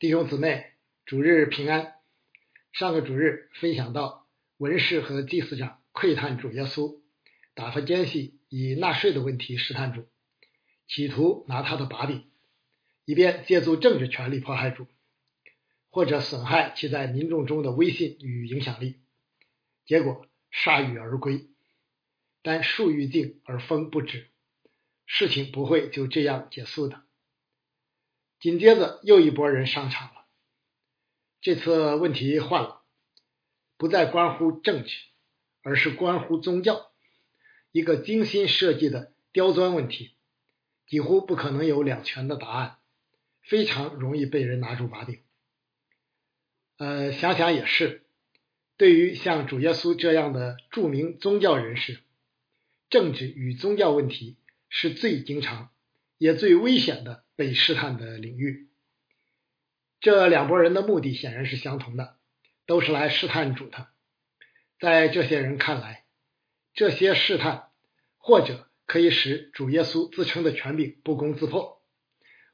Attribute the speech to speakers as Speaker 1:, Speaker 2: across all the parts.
Speaker 1: 弟兄姊妹，主日平安。上个主日分享到，文士和祭司长窥探主耶稣，打发奸细以纳税的问题试探主，企图拿他的把柄，以便借助政治权力迫害主，或者损害其在民众中的威信与影响力。结果铩羽而归。但树欲静而风不止，事情不会就这样结束的。紧接着又一拨人上场了，这次问题换了，不再关乎政治，而是关乎宗教，一个精心设计的刁钻问题，几乎不可能有两全的答案，非常容易被人拿住把柄。呃，想想也是，对于像主耶稣这样的著名宗教人士，政治与宗教问题是最经常也最危险的。被试探的领域，这两拨人的目的显然是相同的，都是来试探主的。在这些人看来，这些试探或者可以使主耶稣自称的权柄不攻自破，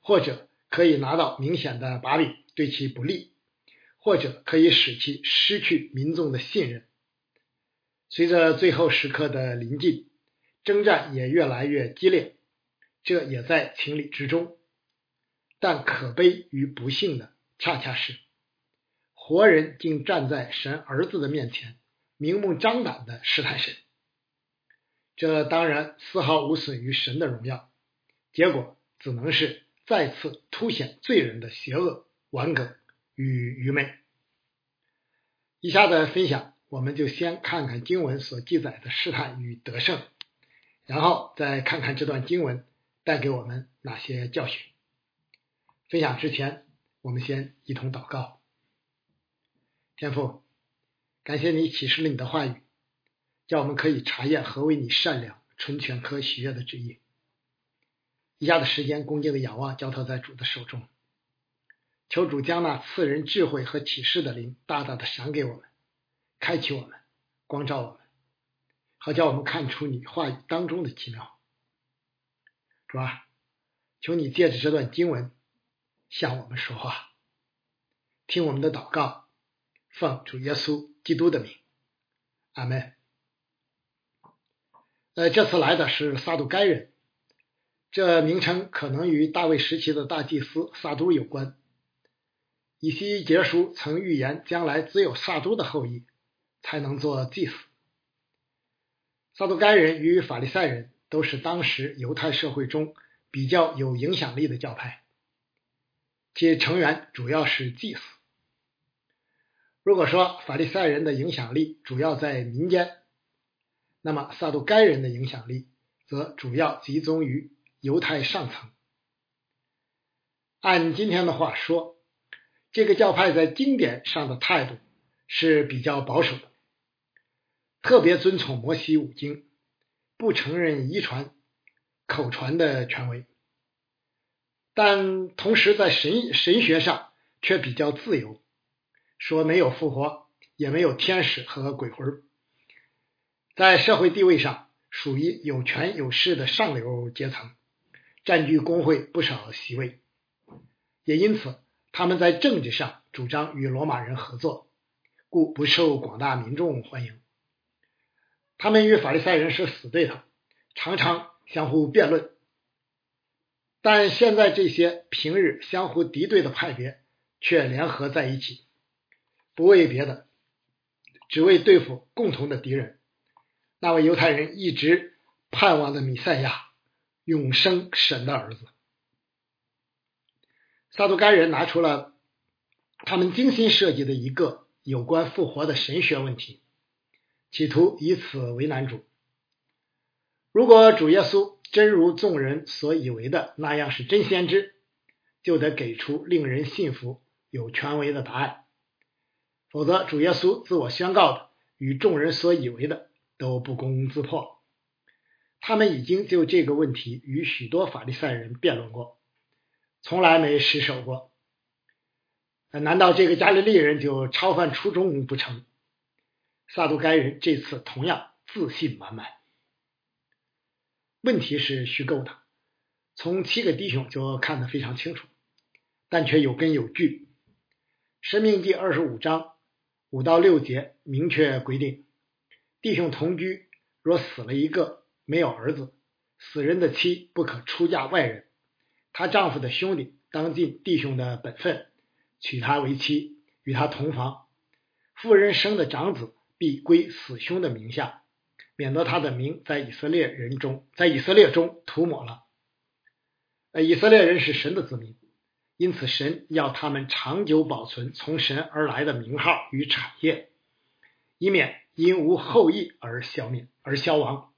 Speaker 1: 或者可以拿到明显的把柄对其不利，或者可以使其失去民众的信任。随着最后时刻的临近，征战也越来越激烈，这也在情理之中。但可悲与不幸的，恰恰是活人竟站在神儿子的面前，明目张胆的试探神。这当然丝毫无损于神的荣耀，结果只能是再次凸显罪人的邪恶、顽梗与愚昧。以下的分享，我们就先看看经文所记载的试探与得胜，然后再看看这段经文带给我们哪些教训。分享之前，我们先一同祷告。天父，感谢你启示了你的话语，叫我们可以查验何为你善良、纯全、可喜悦的旨意。以下的时间，恭敬的仰望，交托在主的手中，求主将那赐人智慧和启示的灵大大的赏给我们，开启我们，光照我们，好叫我们看出你话语当中的奇妙。主啊，求你借着这段经文。向我们说话，听我们的祷告，奉主耶稣基督的名，阿门。呃，这次来的是撒都该人，这名称可能与大卫时期的大祭司撒都有关。以西结书曾预言，将来只有撒都的后裔才能做祭司。撒都该人与法利赛人都是当时犹太社会中比较有影响力的教派。其成员主要是祭司。如果说法利赛人的影响力主要在民间，那么撒都该人的影响力则主要集中于犹太上层。按今天的话说，这个教派在经典上的态度是比较保守的，特别遵从摩西五经，不承认遗传、口传的权威。但同时，在神神学上却比较自由，说没有复活，也没有天使和鬼魂。在社会地位上，属于有权有势的上流阶层，占据工会不少席位。也因此，他们在政治上主张与罗马人合作，故不受广大民众欢迎。他们与法利赛人是死对头，常常相互辩论。但现在这些平日相互敌对的派别却联合在一起，不为别的，只为对付共同的敌人——那位犹太人一直盼望的弥赛亚，永生神的儿子。撒都该人拿出了他们精心设计的一个有关复活的神学问题，企图以此为难主。如果主耶稣，真如众人所以为的那样是真先知，就得给出令人信服、有权威的答案；否则，主耶稣自我宣告的与众人所以为的都不攻自破。他们已经就这个问题与许多法利赛人辩论过，从来没失手过。难道这个加利利人就超犯初衷不成？撒都该人这次同样自信满满。问题是虚构的，从七个弟兄就看得非常清楚，但却有根有据，申命记二十五章五到六节明确规定，弟兄同居若死了一个，没有儿子，死人的妻不可出嫁外人，她丈夫的兄弟当尽弟兄的本分，娶她为妻，与她同房。妇人生的长子必归死兄的名下，免得他的名在以色列人中，在以色列中涂抹了。以色列人是神的子民，因此神要他们长久保存从神而来的名号与产业，以免因无后裔而消灭而消亡。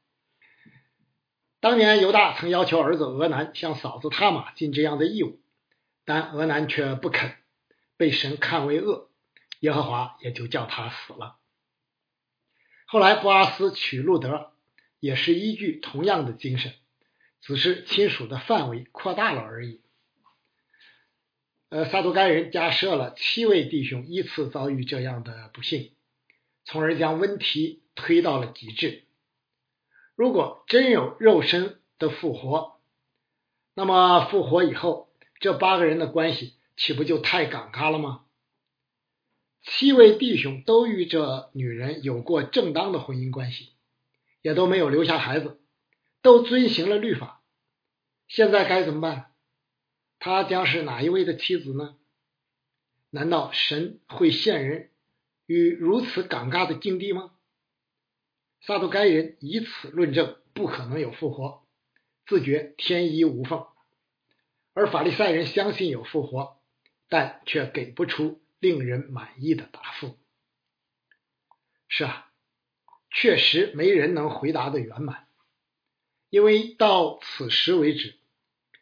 Speaker 1: 当年犹大曾要求儿子俄南向嫂子他玛尽这样的义务，但俄南却不肯，被神看为恶。耶和华也就叫他死了。后来布阿斯娶路德，也是依据同样的精神，只是亲属的范围扩大了而已。呃，撒都该人假设了七位弟兄依次遭遇这样的不幸，从而将问题推到了极致。如果真有肉身的复活，那么复活以后，这八个人的关系岂不就太尴尬了吗？七位弟兄都与这女人有过正当的婚姻关系，也都没有留下孩子，都遵行了律法。现在该怎么办？他将是哪一位的妻子呢？难道神会陷人于如此尴尬的境地吗？撒都该人以此论证不可能有复活，自觉天衣无缝；而法利赛人相信有复活，但却给不出。令人满意的答复是啊，确实没人能回答的圆满，因为到此时为止，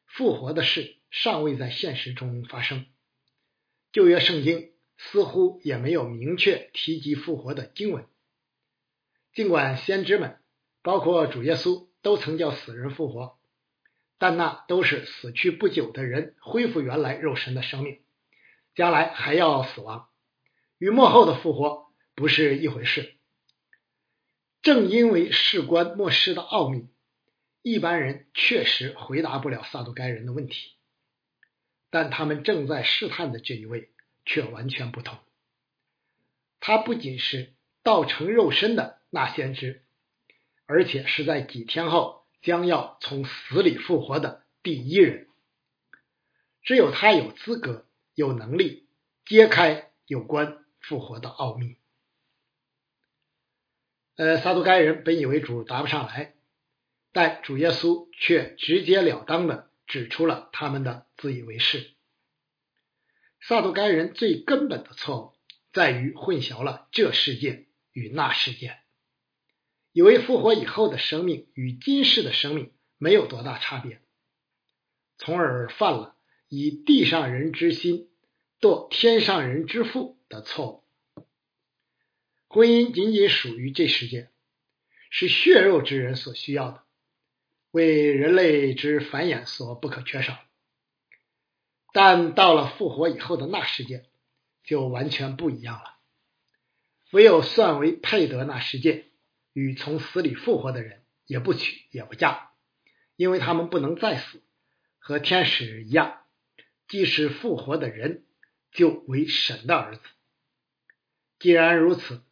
Speaker 1: 复活的事尚未在现实中发生。旧约圣经似乎也没有明确提及复活的经文，尽管先知们，包括主耶稣，都曾叫死人复活，但那都是死去不久的人恢复原来肉身的生命。将来还要死亡，与末后的复活不是一回事。正因为事关末世的奥秘，一般人确实回答不了撒都该人的问题。但他们正在试探的这一位却完全不同。他不仅是道成肉身的那先知，而且是在几天后将要从死里复活的第一人。只有他有资格。有能力揭开有关复活的奥秘。呃，撒都该人本以为主答不上来，但主耶稣却直截了当的指出了他们的自以为是。撒都该人最根本的错误在于混淆了这世界与那世界，以为复活以后的生命与今世的生命没有多大差别，从而犯了。以地上人之心做天上人之腹的错误。婚姻仅仅属于这世界，是血肉之人所需要的，为人类之繁衍所不可缺少。但到了复活以后的那世界，就完全不一样了。唯有算为配得那世界与从死里复活的人，也不娶也不嫁，因为他们不能再死，和天使一样。即使复活的人，就为神的儿子。既然如此，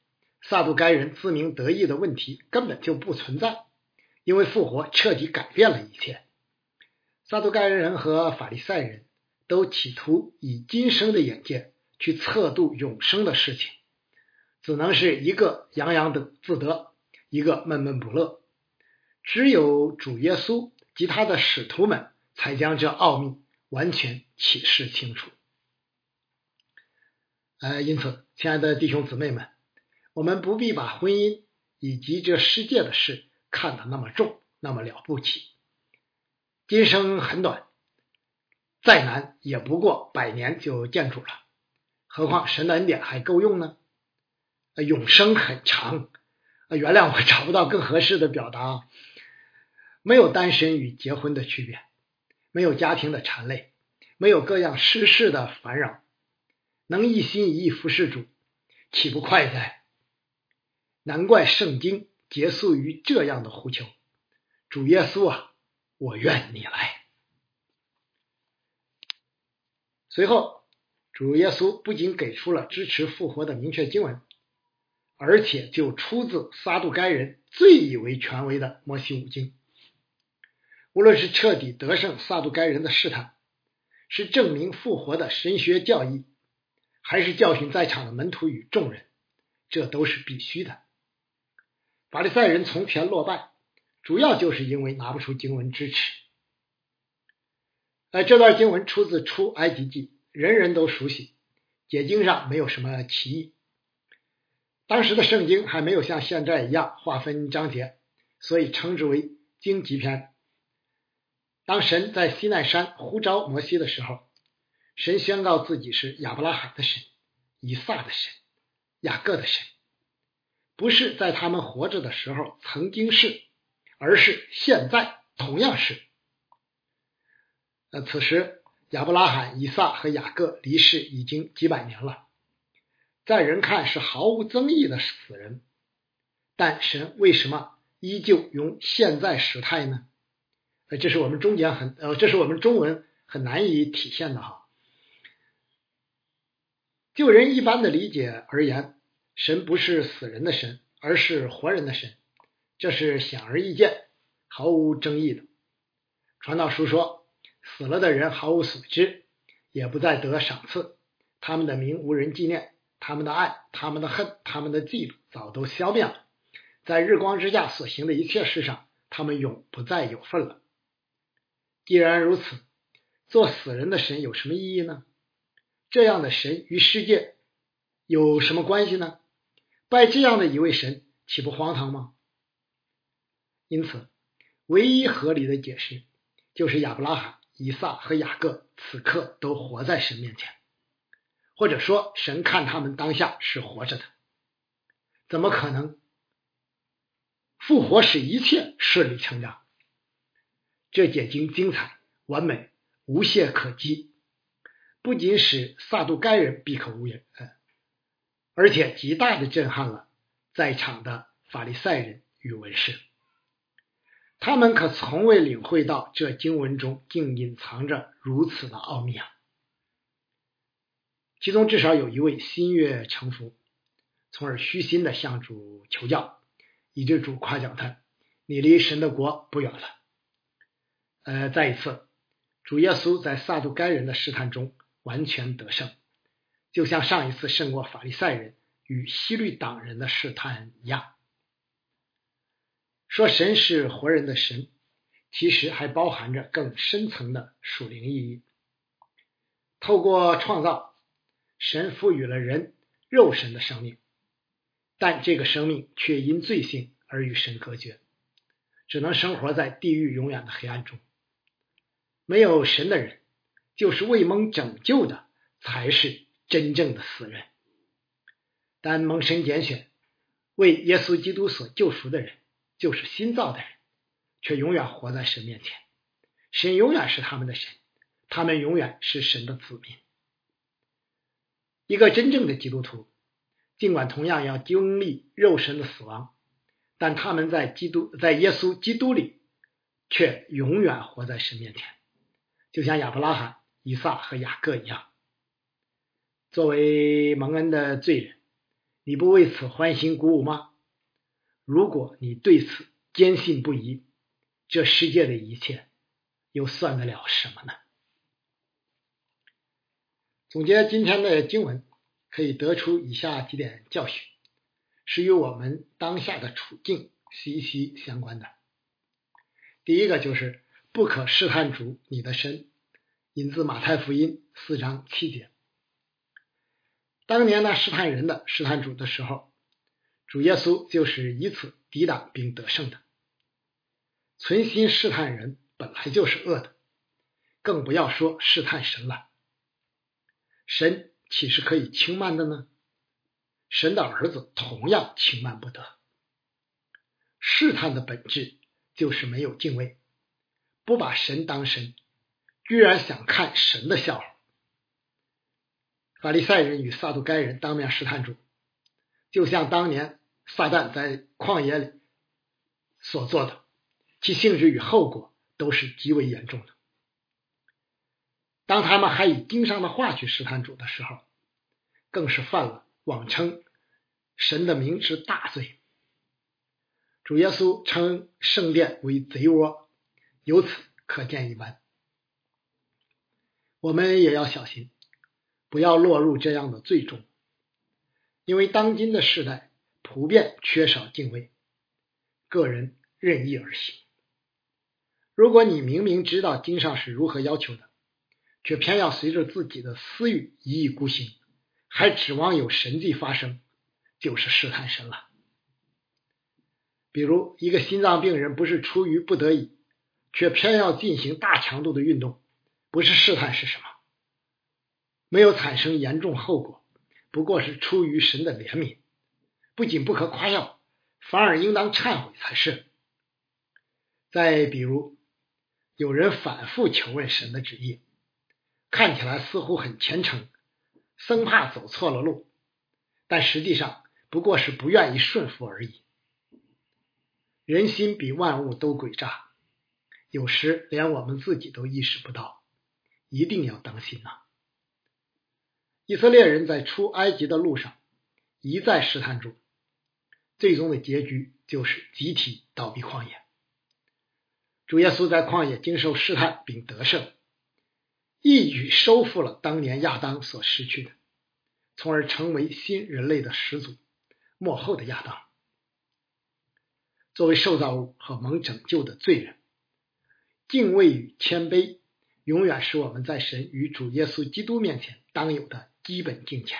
Speaker 1: 撒杜该人自鸣得意的问题根本就不存在，因为复活彻底改变了一切。撒杜该人和法利赛人都企图以今生的眼界去测度永生的事情，只能是一个洋洋的自得，一个闷闷不乐。只有主耶稣及他的使徒们才将这奥秘。完全启示清楚。呃，因此，亲爱的弟兄姊妹们，我们不必把婚姻以及这世界的事看得那么重，那么了不起。今生很短，再难也不过百年就见主了，何况神的恩典还够用呢？永生很长，原谅我找不到更合适的表达。没有单身与结婚的区别。没有家庭的缠累，没有各样世事的烦扰，能一心一意服侍主，岂不快哉？难怪圣经结束于这样的呼求：“主耶稣啊，我愿你来。”随后，主耶稣不仅给出了支持复活的明确经文，而且就出自撒杜该人最以为权威的摩西五经。无论是彻底得胜撒杜该人的试探，是证明复活的神学教义，还是教训在场的门徒与众人，这都是必须的。法利赛人从前落败，主要就是因为拿不出经文支持。呃，这段经文出自出埃及记，人人都熟悉，解经上没有什么歧义。当时的圣经还没有像现在一样划分章节，所以称之为荆棘篇。当神在西奈山呼召摩西的时候，神宣告自己是亚伯拉罕的神、以撒的神、雅各的神。不是在他们活着的时候曾经是，而是现在同样是。那此时亚伯拉罕、以撒和雅各离世已经几百年了，在人看是毫无争议的死人，但神为什么依旧用现在时态呢？呃，这是我们中间很呃，这是我们中文很难以体现的哈。就人一般的理解而言。神不是死人的神，而是活人的神，这是显而易见、毫无争议的。传道书说，死了的人毫无所知，也不再得赏赐，他们的名无人纪念，他们的爱、他们的恨、他们的嫉妒早都消灭了，在日光之下所行的一切事上，他们永不再有份了。既然如此，做死人的神有什么意义呢？这样的神与世界有什么关系呢？拜这样的一位神，岂不荒唐吗？因此，唯一合理的解释就是亚伯拉罕、以撒和雅各此刻都活在神面前，或者说，神看他们当下是活着的。怎么可能？复活使一切顺理成章。这解经精彩、完美、无懈可击，不仅使撒杜该人闭口无言。而且极大的震撼了在场的法利赛人与文士，他们可从未领会到这经文中竟隐藏着如此的奥秘啊！其中至少有一位心悦诚服，从而虚心的向主求教，以致主夸奖他：“你离神的国不远了。”呃，再一次，主耶稣在撒杜该人的试探中完全得胜。就像上一次胜过法利赛人与西律党人的试探一样，说神是活人的神，其实还包含着更深层的属灵意义。透过创造，神赋予了人肉身的生命，但这个生命却因罪性而与神隔绝，只能生活在地狱永远的黑暗中。没有神的人，就是未蒙拯救的，才是。真正的死人，但蒙神拣选为耶稣基督所救赎的人，就是新造的人，却永远活在神面前。神永远是他们的神，他们永远是神的子民。一个真正的基督徒，尽管同样要经历肉身的死亡，但他们在基督在耶稣基督里，却永远活在神面前，就像亚伯拉罕、以撒和雅各一样。作为蒙恩的罪人，你不为此欢欣鼓舞吗？如果你对此坚信不疑，这世界的一切又算得了什么呢？总结今天的经文，可以得出以下几点教训，是与我们当下的处境息息相关的。第一个就是不可试探主你的身，引自马太福音四章七节。当年那试探人的试探主的时候，主耶稣就是以此抵挡并得胜的。存心试探人本来就是恶的，更不要说试探神了。神岂是可以轻慢的呢？神的儿子同样轻慢不得。试探的本质就是没有敬畏，不把神当神，居然想看神的笑话。法利赛人与撒杜该人当面试探主，就像当年撒旦在旷野里所做的，其性质与后果都是极为严重的。当他们还以经上的话去试探主的时候，更是犯了妄称神的名之大罪。主耶稣称圣殿为贼窝，由此可见一斑。我们也要小心，不要落入这样的罪中，因为当今的时代普遍缺少敬畏，个人任意而行。如果你明明知道经上是如何要求的，却偏要随着自己的私欲一意孤行，还指望有神迹发生，就是试探神了。比如，一个心脏病人不是出于不得已，却偏要进行大强度的运动，不是试探是什么？没有产生严重后果，不过是出于神的怜悯，不仅不可夸耀，反而应当忏悔才是。再比如，有人反复求问神的旨意，看起来似乎很虔诚，生怕走错了路，但实际上不过是不愿意顺服而已。人心比万物都诡诈，有时连我们自己都意识不到，一定要当心呐！以色列人在出埃及的路上一再试探主，最终的结局就是集体倒闭旷野。主耶稣在旷野经受试探并得胜，一举收复了当年亚当所失去的，从而成为新人类的始祖，末后的亚当。作为受造物和蒙拯救的罪人，敬畏与谦卑永远是我们在神与主耶稣基督面前当有的。基本敬虔。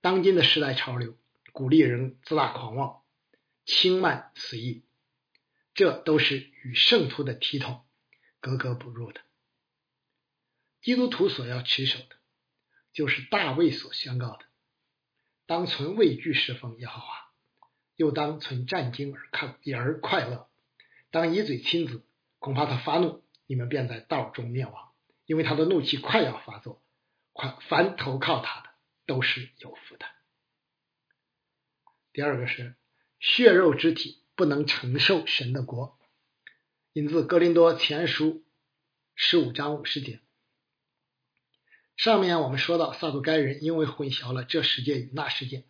Speaker 1: 当今的时代潮流鼓励人自大狂妄、轻慢随意，这都是与圣徒的体统格格不入的。基督徒所要持守的，就是大卫所宣告的：当存畏惧侍奉耶和华，又当存战惊而看而快乐。当以嘴亲子，恐怕他发怒，你们便在道中灭亡，因为他的怒气快要发作。快凡投靠他的都是有福的。第二个是血肉之体不能承受神的国，引自哥林多前书十五章五十节。上面我们说到撒都该人因为混淆了这世界与那世界，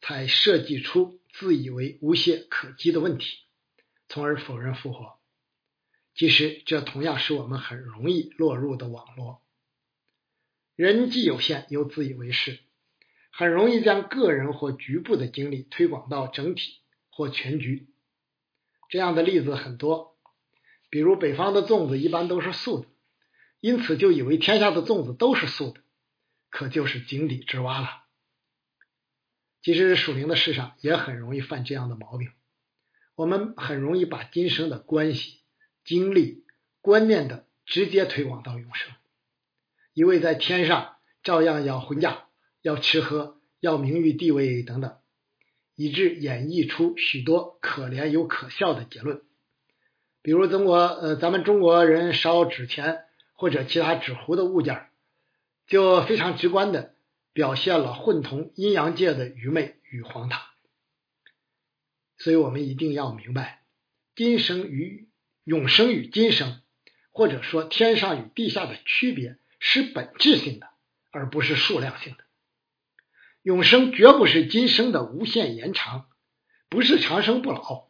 Speaker 1: 才设计出自以为无懈可击的问题，从而否认复活。其实这同样是我们很容易落入的网络。人既有限又自以为是，很容易将个人或局部的经历推广到整体或全局。这样的例子很多，比如北方的粽子一般都是素的，因此就以为天下的粽子都是素的，可就是井底之蛙了。其实属灵的世上也很容易犯这样的毛病，我们很容易把今生的关系、经历、观念的直接推广到永生。一位在天上照样要婚嫁、要吃喝、要名誉地位等等，以致演绎出许多可怜又可笑的结论。比如中国呃，咱们中国人烧纸钱或者其他纸糊的物件，就非常直观的表现了混同阴阳界的愚昧与荒唐。所以我们一定要明白，今生与永生与今生，或者说天上与地下的区别。是本质性的，而不是数量性的。永生绝不是今生的无限延长，不是长生不老。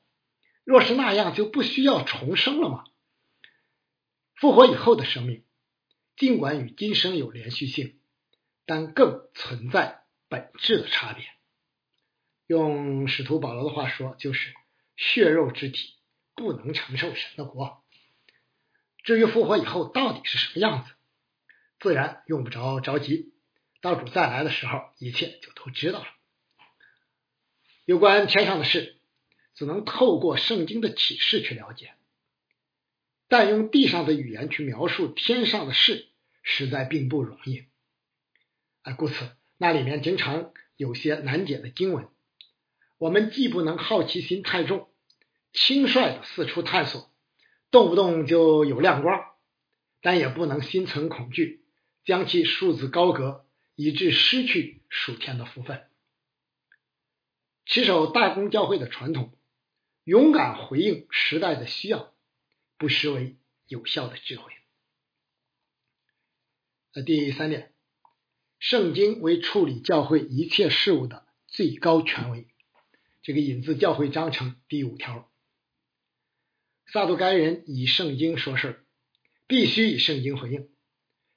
Speaker 1: 若是那样，就不需要重生了吗？复活以后的生命，尽管与今生有连续性，但更存在本质的差别。用使徒保罗的话说，就是血肉之体不能承受神的国。至于复活以后到底是什么样子？自然用不着着急，到主再来的时候，一切就都知道了。有关天上的事，只能透过圣经的启示去了解，但用地上的语言去描述天上的事，实在并不容易。啊，故此那里面经常有些难解的经文，我们既不能好奇心太重，轻率的四处探索，动不动就有亮光，但也不能心存恐惧。将其束之高阁，以致失去属天的福分。持守大公教会的传统，勇敢回应时代的需要，不失为有效的智慧。呃，第三点，圣经为处理教会一切事务的最高权威。这个引自教会章程第五条。撒都该人以圣经说事必须以圣经回应，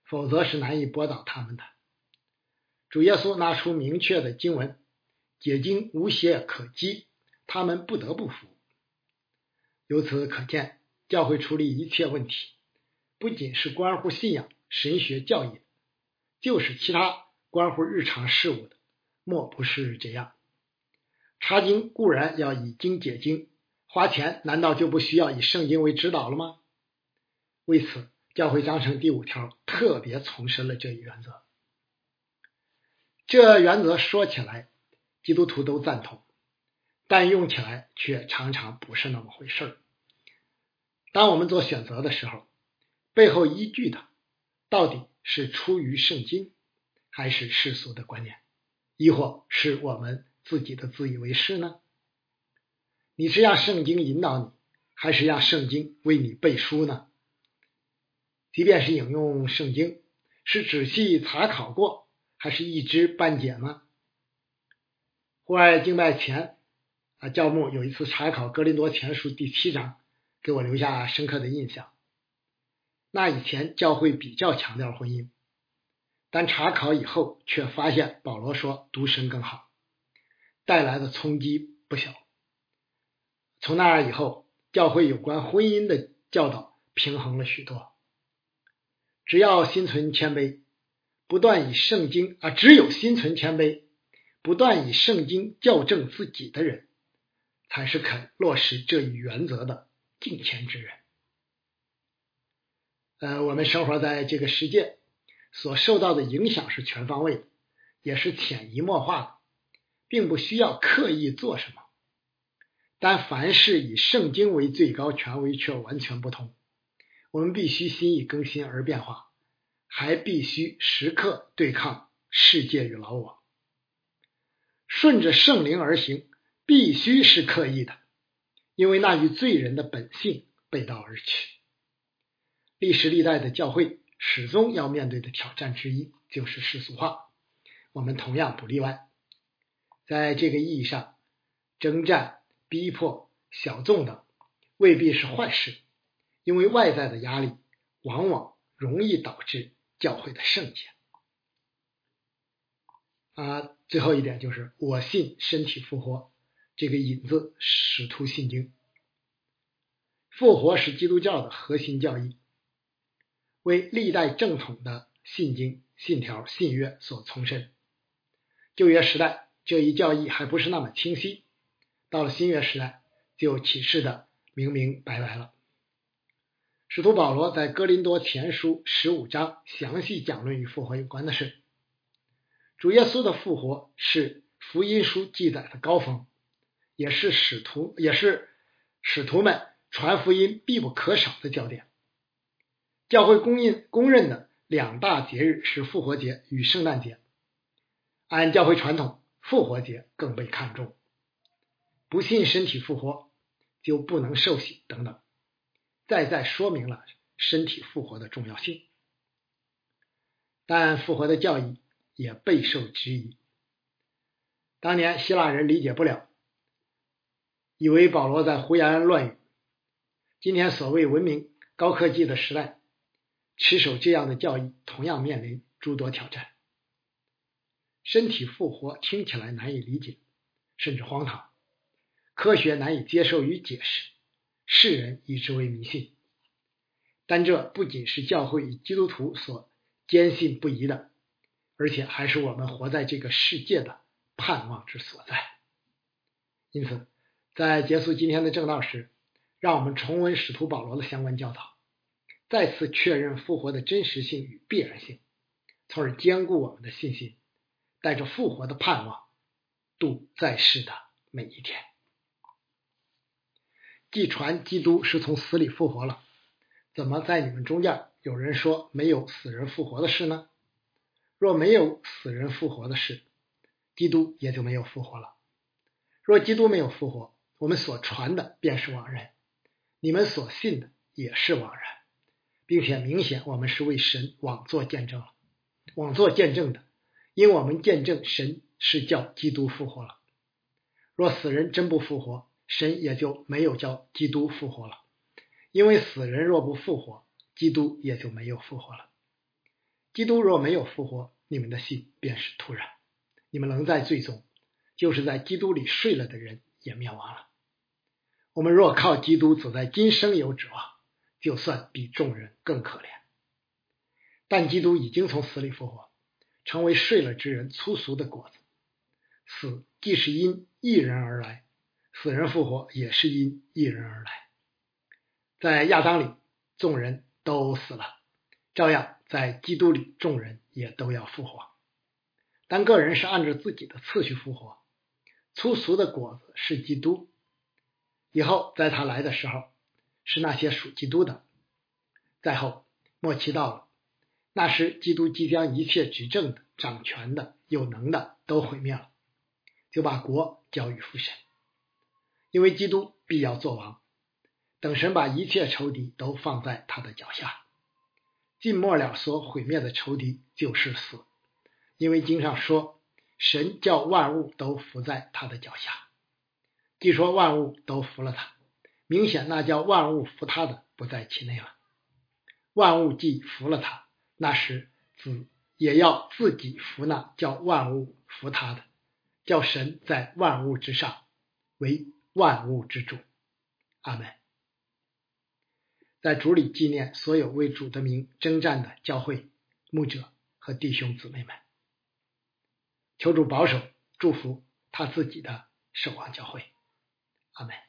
Speaker 1: 否则是难以驳倒他们的。主耶稣拿出明确的经文，解经无懈可击，他们不得不服。由此可见，教会处理一切问题，不仅是关乎信仰、神学教义，就是其他关乎日常事务的，莫不是这样。查经固然要以经解经，花钱难道就不需要以圣经为指导了吗？为此，教会章程第五条特别重申了这一原则。这原则说起来，基督徒都赞同，但用起来却常常不是那么回事儿。当我们做选择的时候，背后依据的到底是出于圣经，还是世俗的观念，亦或是我们？自己的自以为是呢？你是让圣经引导你，还是让圣经为你背书呢？即便是引用圣经，是仔细查考过，还是一知半解呢？户外敬拜前啊，教牧有一次查考《格林多前书》第七章，给我留下深刻的印象。那以前教会比较强调婚姻，但查考以后却发现保罗说独身更好。带来的冲击不小。从那以后，教会有关婚姻的教导平衡了许多。只要心存谦卑，不断以圣经啊，只有心存谦卑，不断以圣经校正自己的人，才是肯落实这一原则的敬虔之人。呃，我们生活在这个世界，所受到的影响是全方位的，也是潜移默化的。并不需要刻意做什么，但凡是以圣经为最高权威却完全不同。我们必须心意更新而变化，还必须时刻对抗世界与老我。顺着圣灵而行，必须是刻意的，因为那与罪人的本性背道而驰。历史历代的教会始终要面对的挑战之一就是世俗化，我们同样不例外。在这个意义上，征战、逼迫、小众等未必是坏事，因为外在的压力往往容易导致教会的圣洁。啊，最后一点就是我信身体复活，这个引子《使徒信经》，复活是基督教的核心教义，为历代正统的信经、信条、信约所重申。旧约时代。这一教义还不是那么清晰，到了新约时代就启示的明明白白了。使徒保罗在哥林多前书十五章详细讲论与复活有关的事。主耶稣的复活是福音书记载的高峰，也是使徒也是使徒们传福音必不可少的焦点。教会公认公认的两大节日是复活节与圣诞节。按教会传统。复活节更被看重，不信身体复活就不能受洗等等，再再说明了身体复活的重要性。但复活的教义也备受质疑。当年希腊人理解不了，以为保罗在胡言乱语。今天所谓文明高科技的时代，持守这样的教义同样面临诸多挑战。身体复活听起来难以理解，甚至荒唐，科学难以接受与解释，世人以之为迷信。但这不仅是教会与基督徒所坚信不疑的，而且还是我们活在这个世界的盼望之所在。因此，在结束今天的正道时，让我们重温使徒保罗的相关教导，再次确认复活的真实性与必然性，从而坚固我们的信心。带着复活的盼望，度在世的每一天。既传基督是从死里复活了，怎么在你们中间有人说没有死人复活的事呢？若没有死人复活的事，基督也就没有复活了。若基督没有复活，我们所传的便是枉然，你们所信的也是枉然，并且明显我们是为神枉做见证了。枉做见证的，因我们见证神是叫基督复活了。若死人真不复活，神也就没有叫基督复活了。因为死人若不复活，基督也就没有复活了。基督若没有复活，你们的信便是突然，你们仍在罪中，就是在基督里睡了的人也灭亡了。我们若靠基督走在今生有指望，就算比众人更可怜。但基督已经从死里复活，成为睡了之人粗俗的果子。死既是因一人而来，死人复活也是因一人而来。在亚当里，众人都死了，照样在基督里，众人也都要复活。但个人是按照自己的次序复活。粗俗的果子是基督，以后在他来的时候，是那些属基督的。再后末期到了，那时基督即将一切执政的、掌权的、有能的都毁灭了，就把国交与父神，因为基督必要做王。等神把一切仇敌都放在他的脚下，尽末了所毁灭的仇敌就是死，因为经上说，神叫万物都伏在他的脚下。既说万物都服了他，明显那叫万物服他的不在其内了。万物既服了他，那时子也要自己服那叫万物服他的，叫神在万物之上为万物之主。阿门。在主里纪念所有为主的名征战的教会牧者和弟兄姊妹们，求主保守祝福他自己的守望教会，阿门。